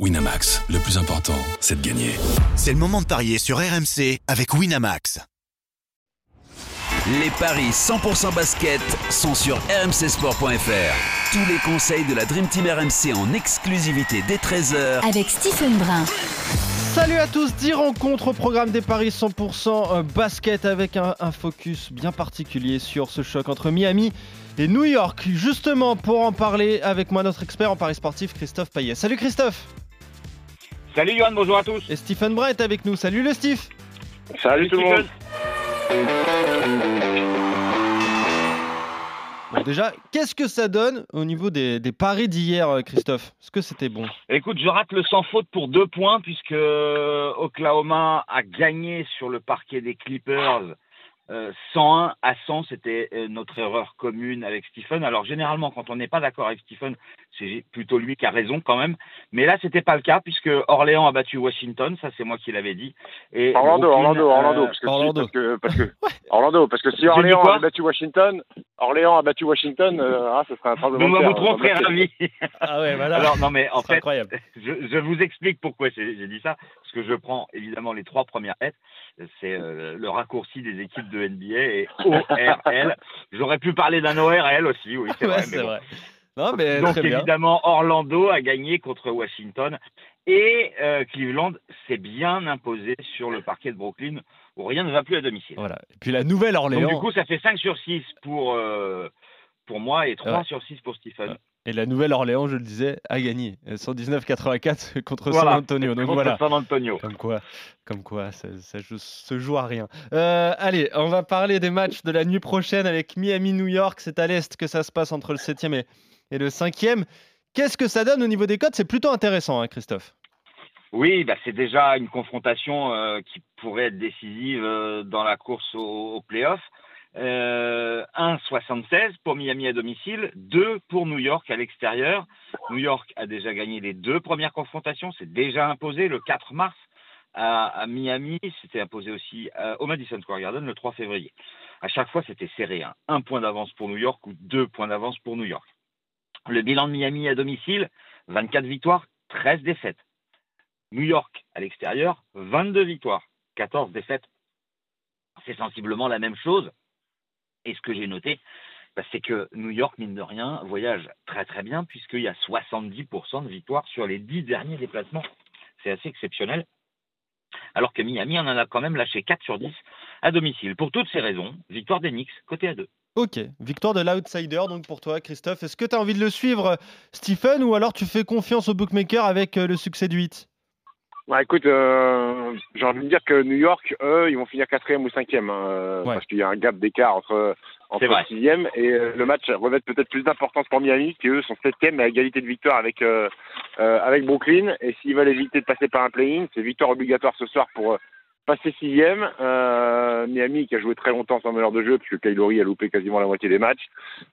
Winamax, le plus important, c'est de gagner. C'est le moment de parier sur RMC avec Winamax. Les paris 100% basket sont sur rmcsport.fr. Tous les conseils de la Dream Team RMC en exclusivité dès 13h avec Stephen Brun. Salut à tous, 10 rencontres au programme des paris 100% basket avec un, un focus bien particulier sur ce choc entre Miami et New York. Justement, pour en parler avec moi, notre expert en paris sportif, Christophe Payet. Salut Christophe Salut Johan, bonjour à tous. Et Stephen Brun est avec nous. Salut le Steve. Salut, tout le monde. Bon, déjà, qu'est-ce que ça donne au niveau des, des paris d'hier, euh, Christophe? Est-ce que c'était bon? Écoute, je rate le sans faute pour deux points puisque Oklahoma a gagné sur le parquet des Clippers. Euh, 101 à 100, c'était euh, notre erreur commune avec Stephen. Alors généralement, quand on n'est pas d'accord avec Stephen, c'est plutôt lui qui a raison quand même. Mais là, c'était pas le cas puisque Orléans a battu Washington, ça c'est moi qui l'avais dit. Et Orlando, Brooklyn, Orlando, euh, Orlando, parce que, Orlando. Si, parce que, parce que Orlando, parce que si Orléans a battu Washington, Orléans a battu Washington, euh, ah, ce serait un tremblement Nous de vous terre. trouverez Euh, ravis. Ah ouais, voilà. Alors non mais en C'est fait, incroyable. je, je vous explique pourquoi j'ai j'ai dit ça. Parce que je prends évidemment les trois premières lettres. C'est euh, le raccourci des équipes de NBA et ORL. J'aurais pu parler d'un ORL aussi, oui, c'est vrai. mais bon. vrai. Non, mais Donc bien. évidemment, Orlando a gagné contre Washington. Et euh, Cleveland s'est bien imposé sur le parquet de Brooklyn, où rien ne va plus à domicile. Voilà. Et puis la nouvelle Donc Orléans. du coup, ça fait 5 sur 6 pour, euh, pour moi et 3 Ouais. sur 6 pour Stephen. Et la nouvelle Orléans, je le disais, a gagné. Euh, 119-84 contre Voilà. San Antonio. Donc Contre voilà. San Antonio. Comme quoi, comme quoi ça, ça joue- se joue à rien. Euh, allez, on va parler des matchs de la nuit prochaine avec Miami-New York. C'est à l'Est que ça se passe entre le 7e et, et le 5e. Qu'est-ce que ça donne au niveau des codes C'est plutôt intéressant, hein, Christophe. Oui, bah, c'est déjà une confrontation euh, qui pourrait être décisive euh, dans la course au, au playoff. Euh, 1,76 pour Miami à domicile, 2 pour New York à l'extérieur. New York a déjà gagné les deux premières confrontations, c'est déjà imposé le 4 mars à, à Miami, c'était imposé aussi euh, au Madison Square Garden le 3 février. À chaque fois, c'était serré, hein. un point d'avance pour New York ou deux points d'avance pour New York. Le bilan de Miami à domicile, 24 victoires, 13 défaites. New York à l'extérieur, 22 victoires, 14 défaites. C'est sensiblement la même chose. Et ce que j'ai noté, bah, c'est que New York, mine de rien, voyage très très bien puisqu'il y a 70% de victoires sur les 10 derniers déplacements. C'est assez exceptionnel. Alors que Miami en a quand même lâché 4 sur 10 à domicile. Pour toutes ces raisons, victoire des Knicks, côté à 2. Ok, victoire de l'outsider donc pour toi, Christophe. Est-ce que tu as envie de le suivre, Stephen, ou alors tu fais confiance au bookmaker avec euh, le succès du 8 Bah écoute, euh, j'ai envie de dire que New York, eux, ils vont finir quatrième ou cinquième, hein, euh, Ouais. parce qu'il y a un gap d'écart entre entre le sixième et euh, le match revêt peut-être plus d'importance pour Miami, qui eux sont septième à égalité de victoire avec euh, euh, avec Brooklyn. Et s'ils veulent éviter de passer par un play-in, c'est victoire obligatoire ce soir pour passer sixième. Euh, Miami qui a joué très longtemps sans meneur de jeu, puisque Kylori a loupé quasiment la moitié des matchs.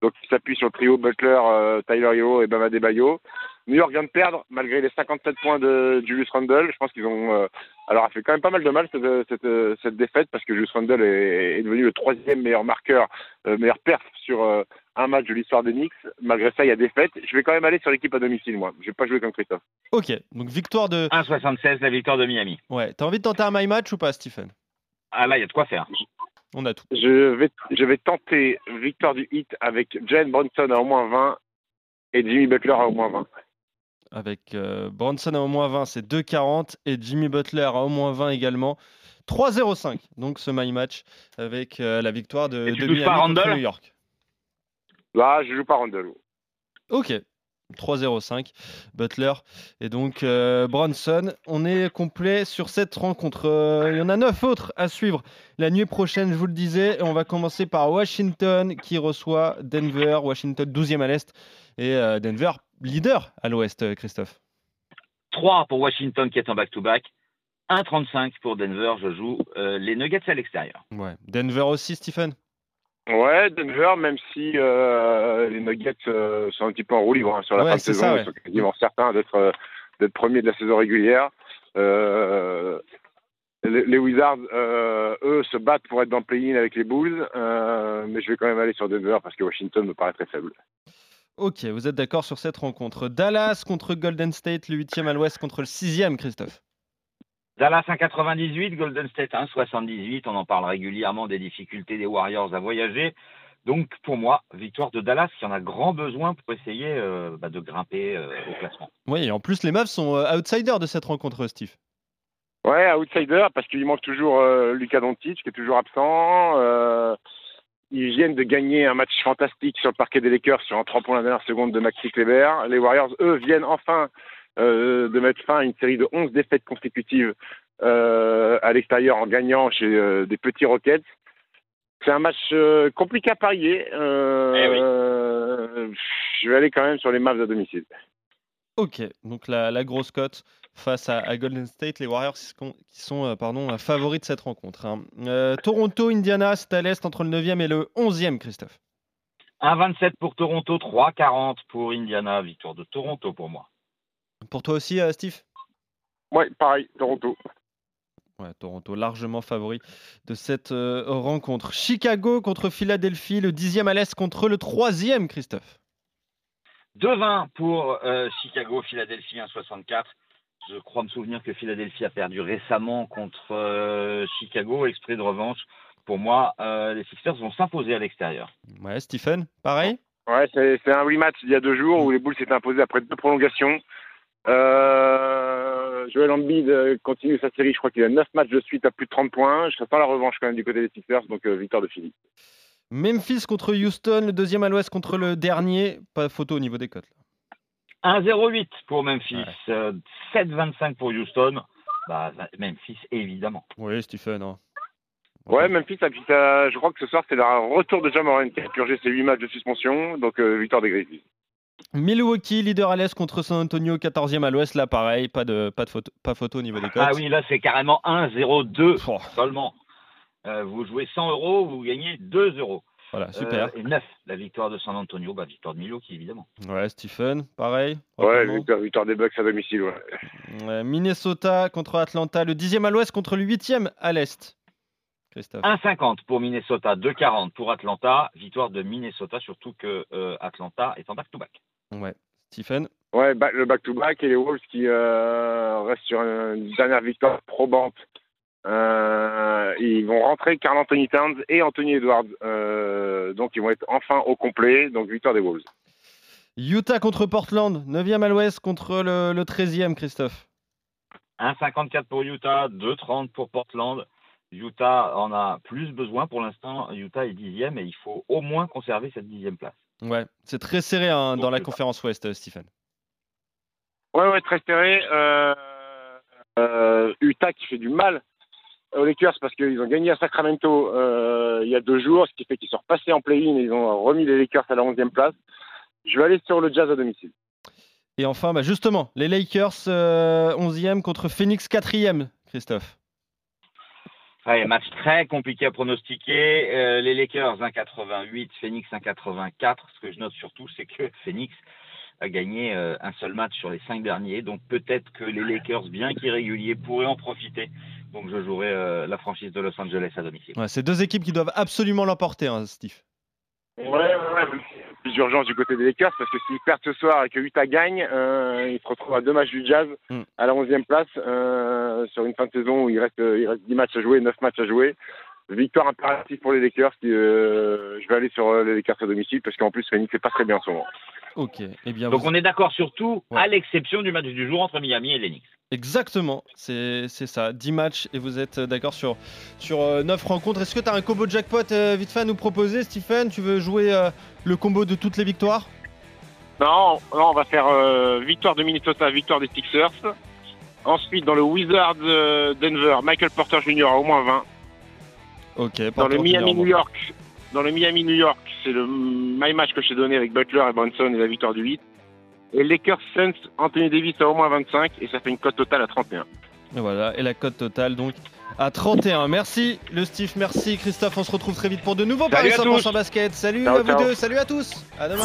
Donc il s'appuie sur le trio Butler, euh, Tyler Hero et Bama Debayo. New York vient de perdre malgré les 57 points de Julius Randle. Je pense qu'ils ont euh, alors elle fait quand même pas mal de mal cette, cette, cette défaite parce que Julius Randle est, est devenu le troisième meilleur marqueur, euh, meilleur perf sur euh, un match de l'histoire des Knicks. Malgré ça, il y a défaite. Je vais quand même aller sur l'équipe à domicile, moi. Je vais pas jouer comme Christophe. Ok, donc victoire de. 1,76 la victoire de Miami. Ouais, t'as envie de tenter un my match ou pas, Stephen? Ah là, il y a de quoi faire. On a tout. Je vais, je vais tenter victoire du hit avec Jalen Bronson à au moins 20 et Jimmy Butler à au moins 20. Avec euh, Bronson à au moins 20, c'est 2,40 et Jimmy Butler à au moins 20 également. 3,05 donc ce my match avec euh, la victoire de, Et tu de touches Miami pas contre Randle New York. Là, je joue pas Randle. Ok, 3-0-5, Butler et donc euh, Bronson. On est complet sur cette rencontre. Il y en a neuf autres à suivre la nuit prochaine, je vous le disais. Et on va commencer par Washington qui reçoit Denver. Washington 12e à l'Est et Denver leader à l'Ouest, euh, Christophe. 3 pour Washington qui est en back-to-back. 1,35 pour Denver. Je joue euh, les Nuggets à l'extérieur. Ouais. Denver aussi, Stephen? Ouais, Denver, même si euh, les Nuggets euh, sont un petit peu en roue libre hein, sur la Ouais, fin de c'est saison, ça, ils sont quasiment certains d'être euh, d'être premiers de la saison régulière. Euh, les, les Wizards, euh, eux, se battent pour être dans le play-in avec les Bulls, euh, mais je vais quand même aller sur Denver parce que Washington me paraît très faible. Ok, vous êtes d'accord sur cette rencontre. Dallas contre Golden State, le 8e à l'ouest contre le 6e, Christophe. Dallas 1,98, Golden State 1,78. On en parle régulièrement des difficultés des Warriors à voyager. Donc pour moi, victoire de Dallas qui en a grand besoin pour essayer euh, bah, de grimper euh, au classement. Oui, et en plus les Mavs sont euh, outsiders de cette rencontre, Steve. Ouais, outsider parce qu'il manque toujours euh, Lucas Doncic qui est toujours absent. Ils viennent de gagner un match fantastique sur le parquet des Lakers sur un 3 points la dernière seconde de Maxi Kleber. Les Warriors, eux, viennent enfin euh, de mettre fin à une série de 11 défaites consécutives euh, à l'extérieur en gagnant chez euh, des petits Rockets. C'est un match euh, compliqué à parier. Euh, Eh oui. euh, je vais aller quand même sur les Mavs à domicile. Ok, donc la, la grosse cote face à, à Golden State, les Warriors qui sont, euh, pardon, euh, favoris de cette rencontre. hein. Euh, Toronto, Indiana, c'est à l'est entre le 9e et le 11e, Christophe. 1,27 pour Toronto, 3,40 pour Indiana. Victoire de Toronto pour moi. Pour toi aussi, euh, Steve? Ouais, pareil, Toronto. Ouais, Toronto largement favori de cette euh, rencontre. Chicago contre Philadelphie, le 10e à l'est contre le 3e, Christophe. 2,20 pour euh, Chicago, Philadelphie 1,64. Je crois me souvenir que Philadelphie a perdu récemment contre euh, Chicago, exprès de revanche. Pour moi, euh, les Sixers vont s'imposer à l'extérieur. Ouais, Stephen, pareil? Ouais, c'est un rematch il y a deux jours où les Bulls s'étaient imposés après deux prolongations. Euh, Joel Embiid euh, continue sa série, je crois qu'il a 9 matchs de suite à plus de 30 points. Je s'attends la revanche quand même du côté des Sixers, donc euh, victoire de Philly. Memphis contre Houston, le deuxième à l'ouest contre le dernier. Pas photo au niveau des cotes. là. 1,08 pour Memphis, euh, 7,25 pour Houston. Bah, Memphis, évidemment. Oui, Stephen. hein. Ouais, Memphis, puis je crois que ce soir c'est le retour de Jamoran qui a purgé ses 8 matchs de suspension, donc euh, victoire des Grizzlies. Milwaukee, leader à l'est contre San Antonio, 14e à l'ouest. Là, pareil, pas de, pas de photo, pas photo au niveau des cotes. Ah oui, là, c'est carrément 1,02 Oh, seulement. Euh, vous jouez 100 euros, vous gagnez 2 euros. Voilà, super. Euh, et 9, la victoire de San Antonio, bah, victoire de Milwaukee, évidemment. Ouais, Stephen, pareil. Ouais, victoire, victoire des Bucks à domicile, ouais. Minnesota contre Atlanta, le 10e à l'ouest contre le 8e à l'est. Christophe. 1,50 pour Minnesota, 2,40 pour Atlanta. Victoire de Minnesota, surtout que euh, Atlanta est en back-to-back. Ouais. Stephen. Ouais, le back-to-back et les Wolves qui euh, restent sur une dernière victoire probante. Euh, ils vont rentrer Carl Anthony Towns et Anthony Edwards. Euh, donc ils vont être enfin au complet. Donc victoire des Wolves. Utah contre Portland, 9e à l'ouest contre le, le 13e, Christophe. 1,54 pour Utah, 2,30 pour Portland. Utah en a plus besoin pour l'instant. Utah est dixième et il faut au moins conserver cette dixième place. Ouais, c'est très serré hein, dans la Utah. conférence ouest, euh, Stephen. Ouais, ouais, très serré. Euh, euh, Utah qui fait du mal aux Lakers parce qu'ils ont gagné à Sacramento euh, il y a deux jours, ce qui fait qu'ils sont repassés en play-in et ils ont remis les Lakers à la 11e place. Je vais aller sur le Jazz à domicile. Et enfin, bah, justement, les Lakers, euh, 11e contre Phoenix, 4e, Christophe. Ouais, match très compliqué à pronostiquer. Euh, les Lakers 1,88, Phoenix 1,84. Ce que je note surtout, c'est que Phoenix a gagné euh, un seul match sur les cinq derniers. Donc peut-être que les Lakers, bien qu'irréguliers, pourraient en profiter. Donc je jouerai euh, la franchise de Los Angeles à domicile. Ouais, c'est deux équipes qui doivent absolument l'emporter, hein, Steve. Ouais, ouais, ouais. Plus d'urgence du côté des Lakers parce que s'ils perdent ce soir et que Utah gagne, euh, ils se retrouvent à deux matchs du Jazz Mm. à la 11e place euh, sur une fin de saison où il reste, il reste 10 matchs à jouer, 9 matchs à jouer. Victoire impérative pour les Lakers. Qui, euh, je vais aller sur les Lakers à domicile parce qu'en plus Phoenix c'est pas très bien en ce moment. Ok. Eh bien, Donc vous- on est d'accord sur tout, Ouais. à l'exception du match du jour entre Miami et Knicks. Exactement, c'est ça. 10 matchs et vous êtes euh, d'accord sur, sur 9 rencontres. Est-ce que tu as un combo jackpot euh, vite fait à nous proposer, Stephen? Tu veux jouer euh, le combo de toutes les victoires? Non, non, on va faire euh, victoire de Minnesota, victoire des Sixers. Ensuite, dans le Wizards euh, Denver, Michael Porter Jr. à au moins 20. Ok. Dans Porter le Miami New York, dans le Miami New York, c'est le my match que je t'ai donné avec Butler et Brunson et la victoire du 8. Et Lakers Suns, Anthony Davis à au moins 25 et ça fait une cote totale à 31. Et voilà, et la cote totale donc à 31. Merci le Steve, merci Christophe. On se retrouve très vite pour de nouveaux paris à 100% tous. basket. Salut Ciao, à vous ciao. deux, salut à tous. À demain.